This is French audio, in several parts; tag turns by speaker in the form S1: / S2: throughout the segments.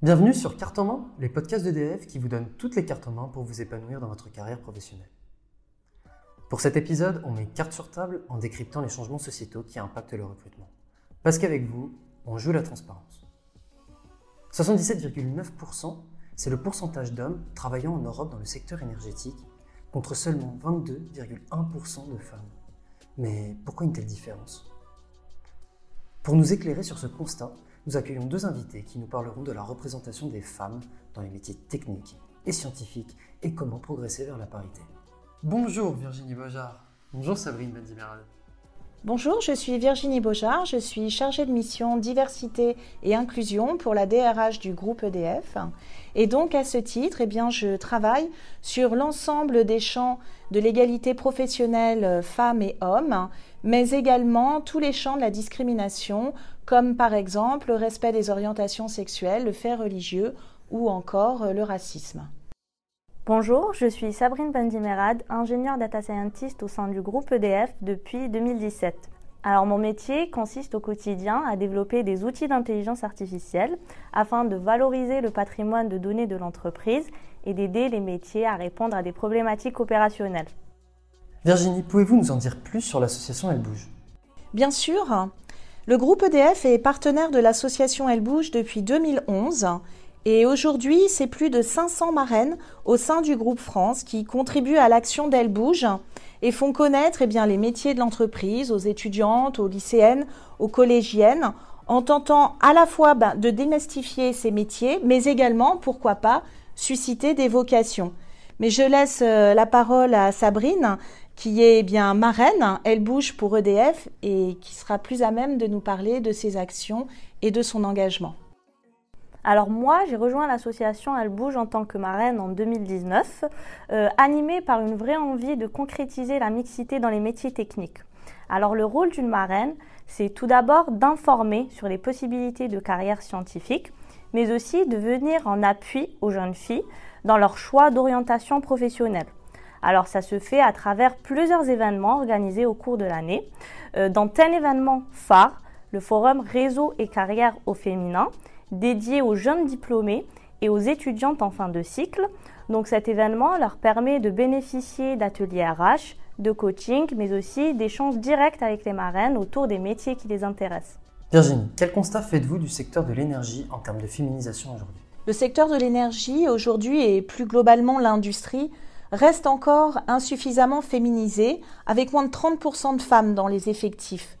S1: Bienvenue sur Carte en main, les podcasts d'EDF qui vous donnent toutes les cartes en main pour vous épanouir dans votre carrière professionnelle. Pour cet épisode, on met carte sur table en décryptant les changements sociétaux qui impactent le recrutement. Parce qu'avec vous, on joue la transparence. 77,9%, c'est le pourcentage d'hommes travaillant en Europe dans le secteur énergétique, contre seulement 22,1% de femmes. Mais pourquoi une telle différence? Pour nous éclairer sur ce constat, nous accueillons deux invités qui nous parleront de la représentation des femmes dans les métiers techniques et scientifiques et comment progresser vers la parité. Bonjour Virginie Bojard. Bonjour Sabrine Bendimerade.
S2: Bonjour, je suis Virginie Bojard, je suis chargée de mission diversité et inclusion pour la DRH du groupe EDF. Et donc à ce titre, eh je travaille sur l'ensemble des champs de l'égalité professionnelle femmes et hommes, mais également tous les champs de la discrimination, comme par exemple le respect des orientations sexuelles, le fait religieux ou encore le racisme.
S3: Bonjour, je suis Sabrine Bandimerad, ingénieure data scientist au sein du groupe EDF depuis 2017. Alors mon métier consiste au quotidien à développer des outils d'intelligence artificielle afin de valoriser le patrimoine de données de l'entreprise et d'aider les métiers à répondre à des problématiques opérationnelles.
S1: Virginie, pouvez-vous nous en dire plus sur l'association Elle Bouge?
S2: Bien sûr. Le groupe EDF est partenaire de l'association Elle Bouge depuis 2011 et aujourd'hui, c'est plus de 500 marraines au sein du groupe France qui contribuent à l'action d'Elle Bouge et font connaître eh les métiers de l'entreprise aux étudiantes, aux lycéennes, aux collégiennes, en tentant à la fois ben, de démystifier ces métiers, mais également, pourquoi pas, susciter des vocations. Mais je laisse euh, la parole à Sabrine qui est bien marraine, elle bouge pour EDF et qui sera plus à même de nous parler de ses actions et de son engagement.
S3: Alors moi, j'ai rejoint l'association Elle Bouge en tant que marraine en 2019, euh, animée par une vraie envie de concrétiser la mixité dans les métiers techniques. Alors le rôle d'une marraine, c'est tout d'abord d'informer sur les possibilités de carrière scientifique, mais aussi de venir en appui aux jeunes filles dans leur choix d'orientation professionnelle. Alors ça se fait à travers plusieurs événements organisés au cours de l'année. Euh, dans tel événement phare, le forum Réseau et carrière au féminin, dédié aux jeunes diplômés et aux étudiantes en fin de cycle. Donc cet événement leur permet de bénéficier d'ateliers RH, de coaching, mais aussi d'échanges directs avec les marraines autour des métiers qui les intéressent.
S1: Virginie, quel constat faites-vous du secteur de l'énergie en termes de féminisation aujourd'hui?
S2: Le secteur de l'énergie aujourd'hui et plus globalement l'industrie reste encore insuffisamment féminisé, avec moins de 30% de femmes dans les effectifs.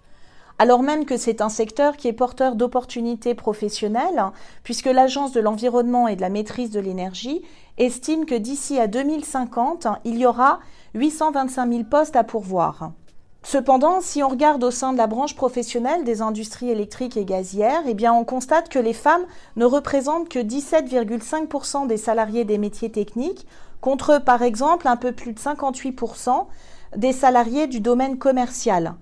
S2: Alors même que c'est un secteur qui est porteur d'opportunités professionnelles, puisque l'Agence de l'environnement et de la maîtrise de l'énergie estime que d'ici à 2050, il y aura 825 000 postes à pourvoir. Cependant, si on regarde au sein de la branche professionnelle des industries électriques et gazières, eh bien, on constate que les femmes ne représentent que 17,5% des salariés des métiers techniques, contre par exemple un peu plus de 58% des salariés du domaine commercial.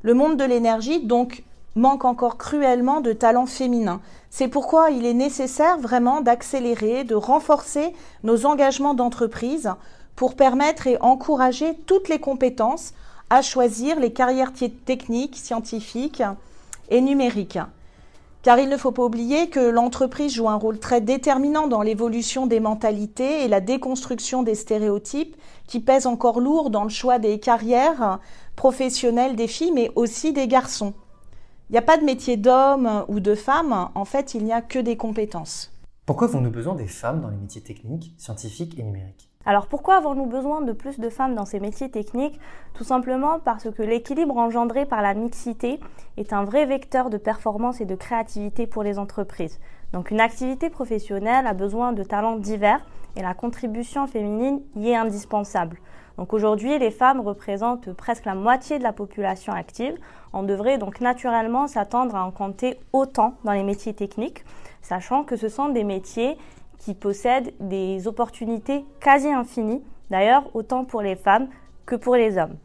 S2: Le monde de l'énergie donc manque encore cruellement de talents féminins. C'est pourquoi il est nécessaire vraiment d'accélérer, de renforcer nos engagements d'entreprise pour permettre et encourager toutes les compétences à choisir les carrières techniques, scientifiques et numériques. Car il ne faut pas oublier que l'entreprise joue un rôle très déterminant dans l'évolution des mentalités et la déconstruction des stéréotypes qui pèsent encore lourd dans le choix des carrières professionnelles des filles, mais aussi des garçons. Il n'y a pas de métier d'homme ou de femme, en fait, il n'y a que des compétences.
S1: Pourquoi avons-nous besoin des femmes dans les métiers techniques, scientifiques et numériques?
S3: Alors pourquoi avons-nous besoin de plus de femmes dans ces métiers techniques? Tout simplement parce que l'équilibre engendré par la mixité est un vrai vecteur de performance et de créativité pour les entreprises. Donc une activité professionnelle a besoin de talents divers et la contribution féminine y est indispensable. Donc aujourd'hui, les femmes représentent presque la moitié de la population active. On devrait donc naturellement s'attendre à en compter autant dans les métiers techniques, sachant que ce sont des métiers qui possèdent des opportunités quasi infinies, d'ailleurs autant pour les femmes que pour les hommes.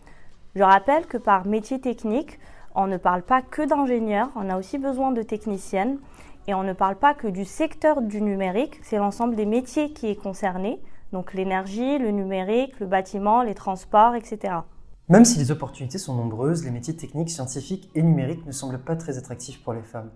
S3: Je rappelle que par métier technique, on ne parle pas que d'ingénieurs, on a aussi besoin de techniciennes et on ne parle pas que du secteur du numérique, c'est l'ensemble des métiers qui est concerné, donc l'énergie, le numérique, le bâtiment, les transports, etc.
S1: Même si les opportunités sont nombreuses, les métiers techniques, scientifiques et numériques ne semblent pas très attractifs pour les femmes.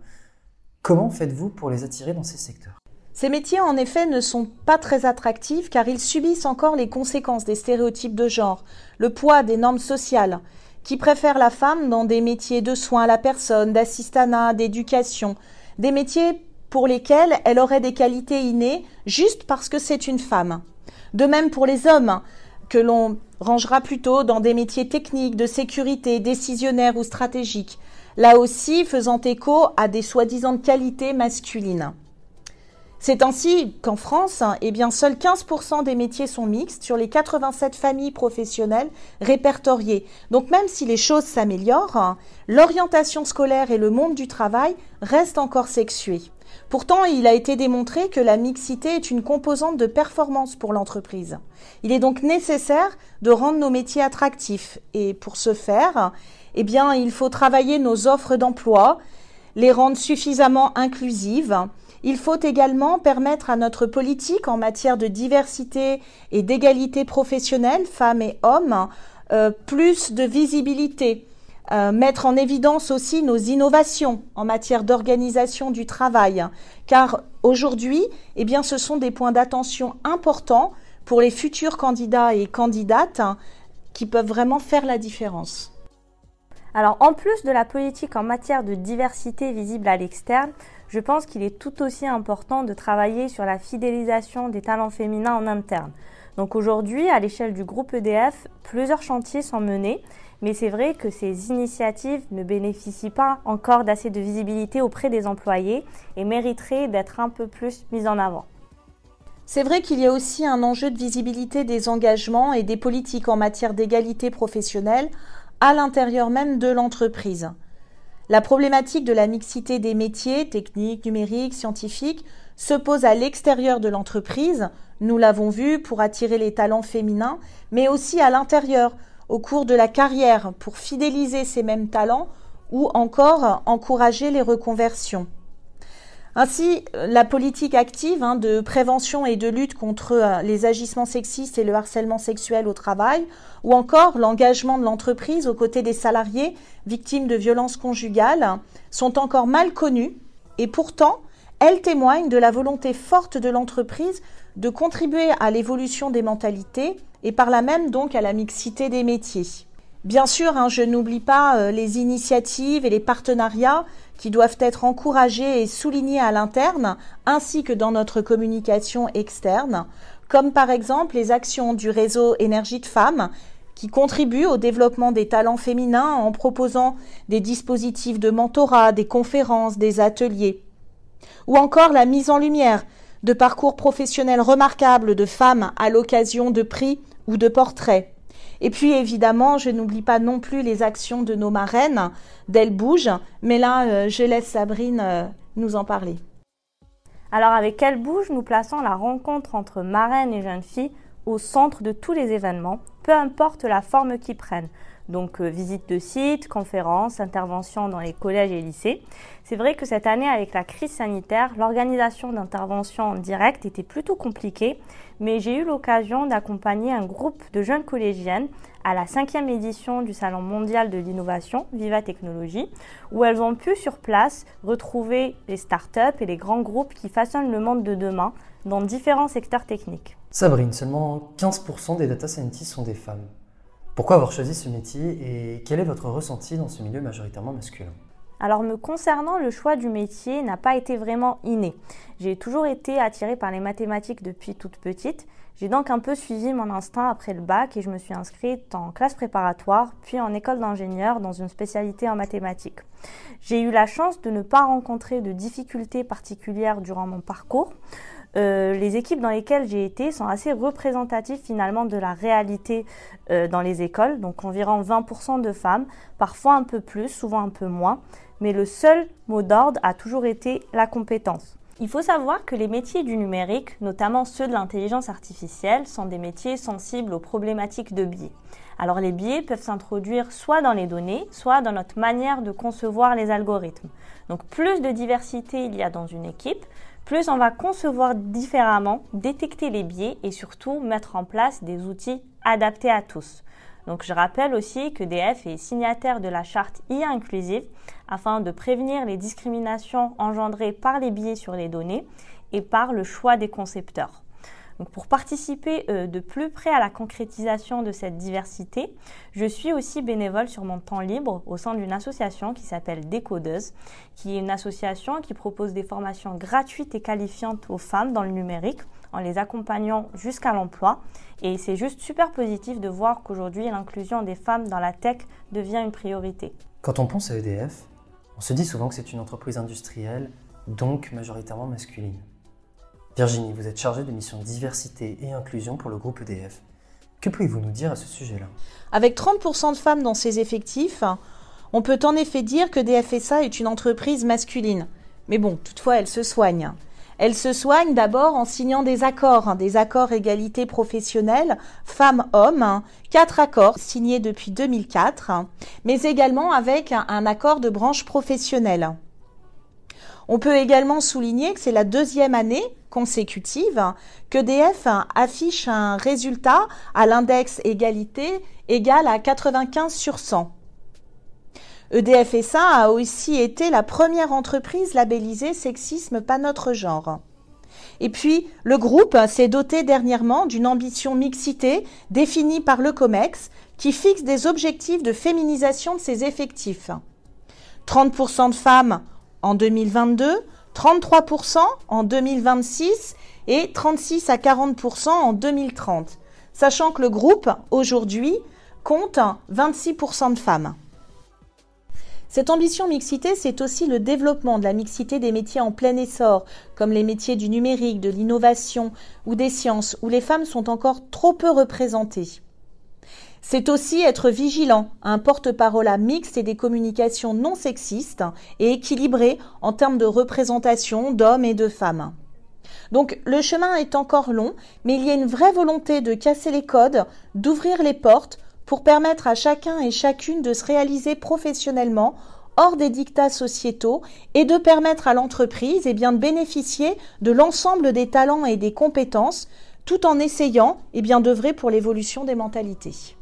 S1: Comment faites-vous pour les attirer dans ces secteurs?
S2: Ces métiers, en effet, ne sont pas très attractifs car ils subissent encore les conséquences des stéréotypes de genre, le poids des normes sociales, qui préfèrent la femme dans des métiers de soins à la personne, d'assistanat, d'éducation, des métiers pour lesquels elle aurait des qualités innées juste parce que c'est une femme. De même pour les hommes, que l'on rangera plutôt dans des métiers techniques, de sécurité, décisionnaires ou stratégiques, là aussi faisant écho à des soi-disant qualités masculines. C'est ainsi qu'en France, eh bien, seuls 15% des métiers sont mixtes sur les 87 familles professionnelles répertoriées. Donc même si les choses s'améliorent, l'orientation scolaire et le monde du travail restent encore sexués. Pourtant, il a été démontré que la mixité est une composante de performance pour l'entreprise. Il est donc nécessaire de rendre nos métiers attractifs et pour ce faire, eh bien, il faut travailler nos offres d'emploi, les rendre suffisamment inclusives, il faut également permettre à notre politique en matière de diversité et d'égalité professionnelle, femmes et hommes, euh, plus de visibilité. Euh, mettre en évidence aussi nos innovations en matière d'organisation du travail, car aujourd'hui, eh ce sont des points d'attention importants pour les futurs candidats et candidates qui peuvent vraiment faire la différence.
S3: Alors, en plus de la politique en matière de diversité visible à l'externe, je pense qu'il est tout aussi important de travailler sur la fidélisation des talents féminins en interne. Donc aujourd'hui, à l'échelle du groupe EDF, plusieurs chantiers sont menés, mais c'est vrai que ces initiatives ne bénéficient pas encore d'assez de visibilité auprès des employés et mériteraient d'être un peu plus mises en avant.
S2: C'est vrai qu'il y a aussi un enjeu de visibilité des engagements et des politiques en matière d'égalité professionnelle à l'intérieur même de l'entreprise. La problématique de la mixité des métiers, techniques, numériques, scientifiques, se pose à l'extérieur de l'entreprise, nous l'avons vu, pour attirer les talents féminins, mais aussi à l'intérieur, au cours de la carrière, pour fidéliser ces mêmes talents ou encore encourager les reconversions. Ainsi, la politique active hein, de prévention et de lutte contre euh, les agissements sexistes et le harcèlement sexuel au travail, ou encore l'engagement de l'entreprise aux côtés des salariés victimes de violences conjugales, sont encore mal connues et pourtant, elles témoignent de la volonté forte de l'entreprise de contribuer à l'évolution des mentalités et par là même donc à la mixité des métiers. Bien sûr, hein, je n'oublie pas euh, les initiatives et les partenariats qui doivent être encouragés et soulignés à l'interne ainsi que dans notre communication externe, comme par exemple les actions du réseau Énergie de Femmes qui contribuent au développement des talents féminins en proposant des dispositifs de mentorat, des conférences, des ateliers, ou encore la mise en lumière de parcours professionnels remarquables de femmes à l'occasion de prix ou de portraits. Et puis évidemment, je n'oublie pas non plus les actions de nos marraines, d'Elles bougent, mais là, euh, je laisse Sabrine euh, nous en parler.
S3: Alors avec Elle bouge, nous plaçons la rencontre entre marraines et jeunes filles au centre de tous les événements, peu importe la forme qu'ils prennent. Donc euh, visite de site, conférences, interventions dans les collèges et lycées. C'est vrai que cette année, avec la crise sanitaire, l'organisation d'interventions en direct était plutôt compliquée, mais j'ai eu l'occasion d'accompagner un groupe de jeunes collégiennes à la cinquième édition du Salon mondial de l'innovation Viva Technologie, où elles ont pu sur place retrouver les startups et les grands groupes qui façonnent le monde de demain dans différents secteurs techniques.
S1: Sabrine, seulement 15% des data scientists sont des femmes. Pourquoi avoir choisi ce métier et quel est votre ressenti dans ce milieu majoritairement masculin?
S3: Alors me concernant, le choix du métier n'a pas été vraiment inné. J'ai toujours été attirée par les mathématiques depuis toute petite. J'ai donc un peu suivi mon instinct après le bac et je me suis inscrite en classe préparatoire, puis en école d'ingénieur dans une spécialité en mathématiques. J'ai eu la chance de ne pas rencontrer de difficultés particulières durant mon parcours. Euh, les équipes dans lesquelles j'ai été sont assez représentatives finalement de la réalité euh, dans les écoles, donc environ 20% de femmes, parfois un peu plus, souvent un peu moins, mais le seul mot d'ordre a toujours été la compétence. Il faut savoir que les métiers du numérique, notamment ceux de l'intelligence artificielle, sont des métiers sensibles aux problématiques de biais. Alors les biais peuvent s'introduire soit dans les données, soit dans notre manière de concevoir les algorithmes. Donc plus de diversité il y a dans une équipe, plus on va concevoir différemment, détecter les biais et surtout mettre en place des outils adaptés à tous. Donc je rappelle aussi que DF est signataire de la charte IA inclusive afin de prévenir les discriminations engendrées par les biais sur les données et par le choix des concepteurs. Pour participer euh, de plus près à la concrétisation de cette diversité, je suis aussi bénévole sur mon temps libre au sein d'une association qui s'appelle Décodeuse, qui est une association qui propose des formations gratuites et qualifiantes aux femmes dans le numérique en les accompagnant jusqu'à l'emploi. Et c'est juste super positif de voir qu'aujourd'hui l'inclusion des femmes dans la tech devient une priorité.
S1: Quand on pense à EDF, on se dit souvent que c'est une entreprise industrielle, donc majoritairement masculine. Virginie, vous êtes chargée de mission diversité et inclusion pour le groupe EDF. Que pouvez-vous nous dire à ce sujet-là?
S2: Avec 30% de femmes dans ses effectifs, on peut en effet dire que DFSA est une entreprise masculine. Mais bon, toutefois, elle se soigne. Elle se soigne d'abord en signant des accords, hein, des accords égalité professionnelle femmes-hommes, hein, quatre accords signés depuis 2004, hein, mais également avec un accord de branche professionnelle. On peut également souligner que c'est la deuxième année consécutive que DF affiche un résultat à l'index égalité égal à 95 sur 100. EDF SA a aussi été la première entreprise labellisée sexisme pas notre genre. Et puis, le groupe s'est doté dernièrement d'une ambition mixité définie par le COMEX qui fixe des objectifs de féminisation de ses effectifs. 30% de femmes en 2022, 33% en 2026 et 36 à 40% en 2030, sachant que le groupe, aujourd'hui, compte 26% de femmes. Cette ambition mixité, c'est aussi le développement de la mixité des métiers en plein essor, comme les métiers du numérique, de l'innovation ou des sciences, où les femmes sont encore trop peu représentées. C'est aussi être vigilant un porte-parole à mixte et des communications non sexistes et équilibrées en termes de représentation d'hommes et de femmes. Donc le chemin est encore long, mais il y a une vraie volonté de casser les codes, d'ouvrir les portes pour permettre à chacun et chacune de se réaliser professionnellement hors des dictats sociétaux et de permettre à l'entreprise eh bien, de bénéficier de l'ensemble des talents et des compétences tout en essayant eh bien, d'œuvrer pour l'évolution des mentalités.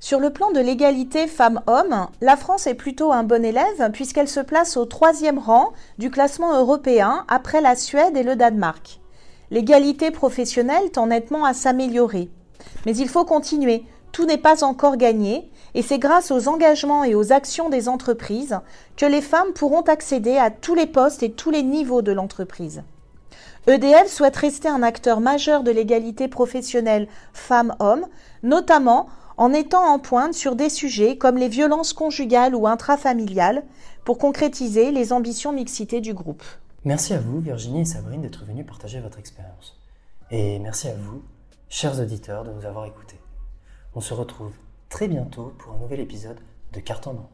S2: Sur le plan de l'égalité femmes-hommes, la France est plutôt un bon élève puisqu'elle se place au troisième rang du classement européen après la Suède et le Danemark. L'égalité professionnelle tend nettement à s'améliorer. Mais il faut continuer, tout n'est pas encore gagné et c'est grâce aux engagements et aux actions des entreprises que les femmes pourront accéder à tous les postes et tous les niveaux de l'entreprise. EDF souhaite rester un acteur majeur de l'égalité professionnelle femmes-hommes, notamment en étant en pointe sur des sujets comme les violences conjugales ou intrafamiliales pour concrétiser les ambitions mixité du groupe.
S1: Merci à vous, Virginie et Sabrine, d'être venues partager votre expérience. Et merci à vous, chers auditeurs, de nous avoir écoutés. On se retrouve très bientôt pour un nouvel épisode de Carte en main.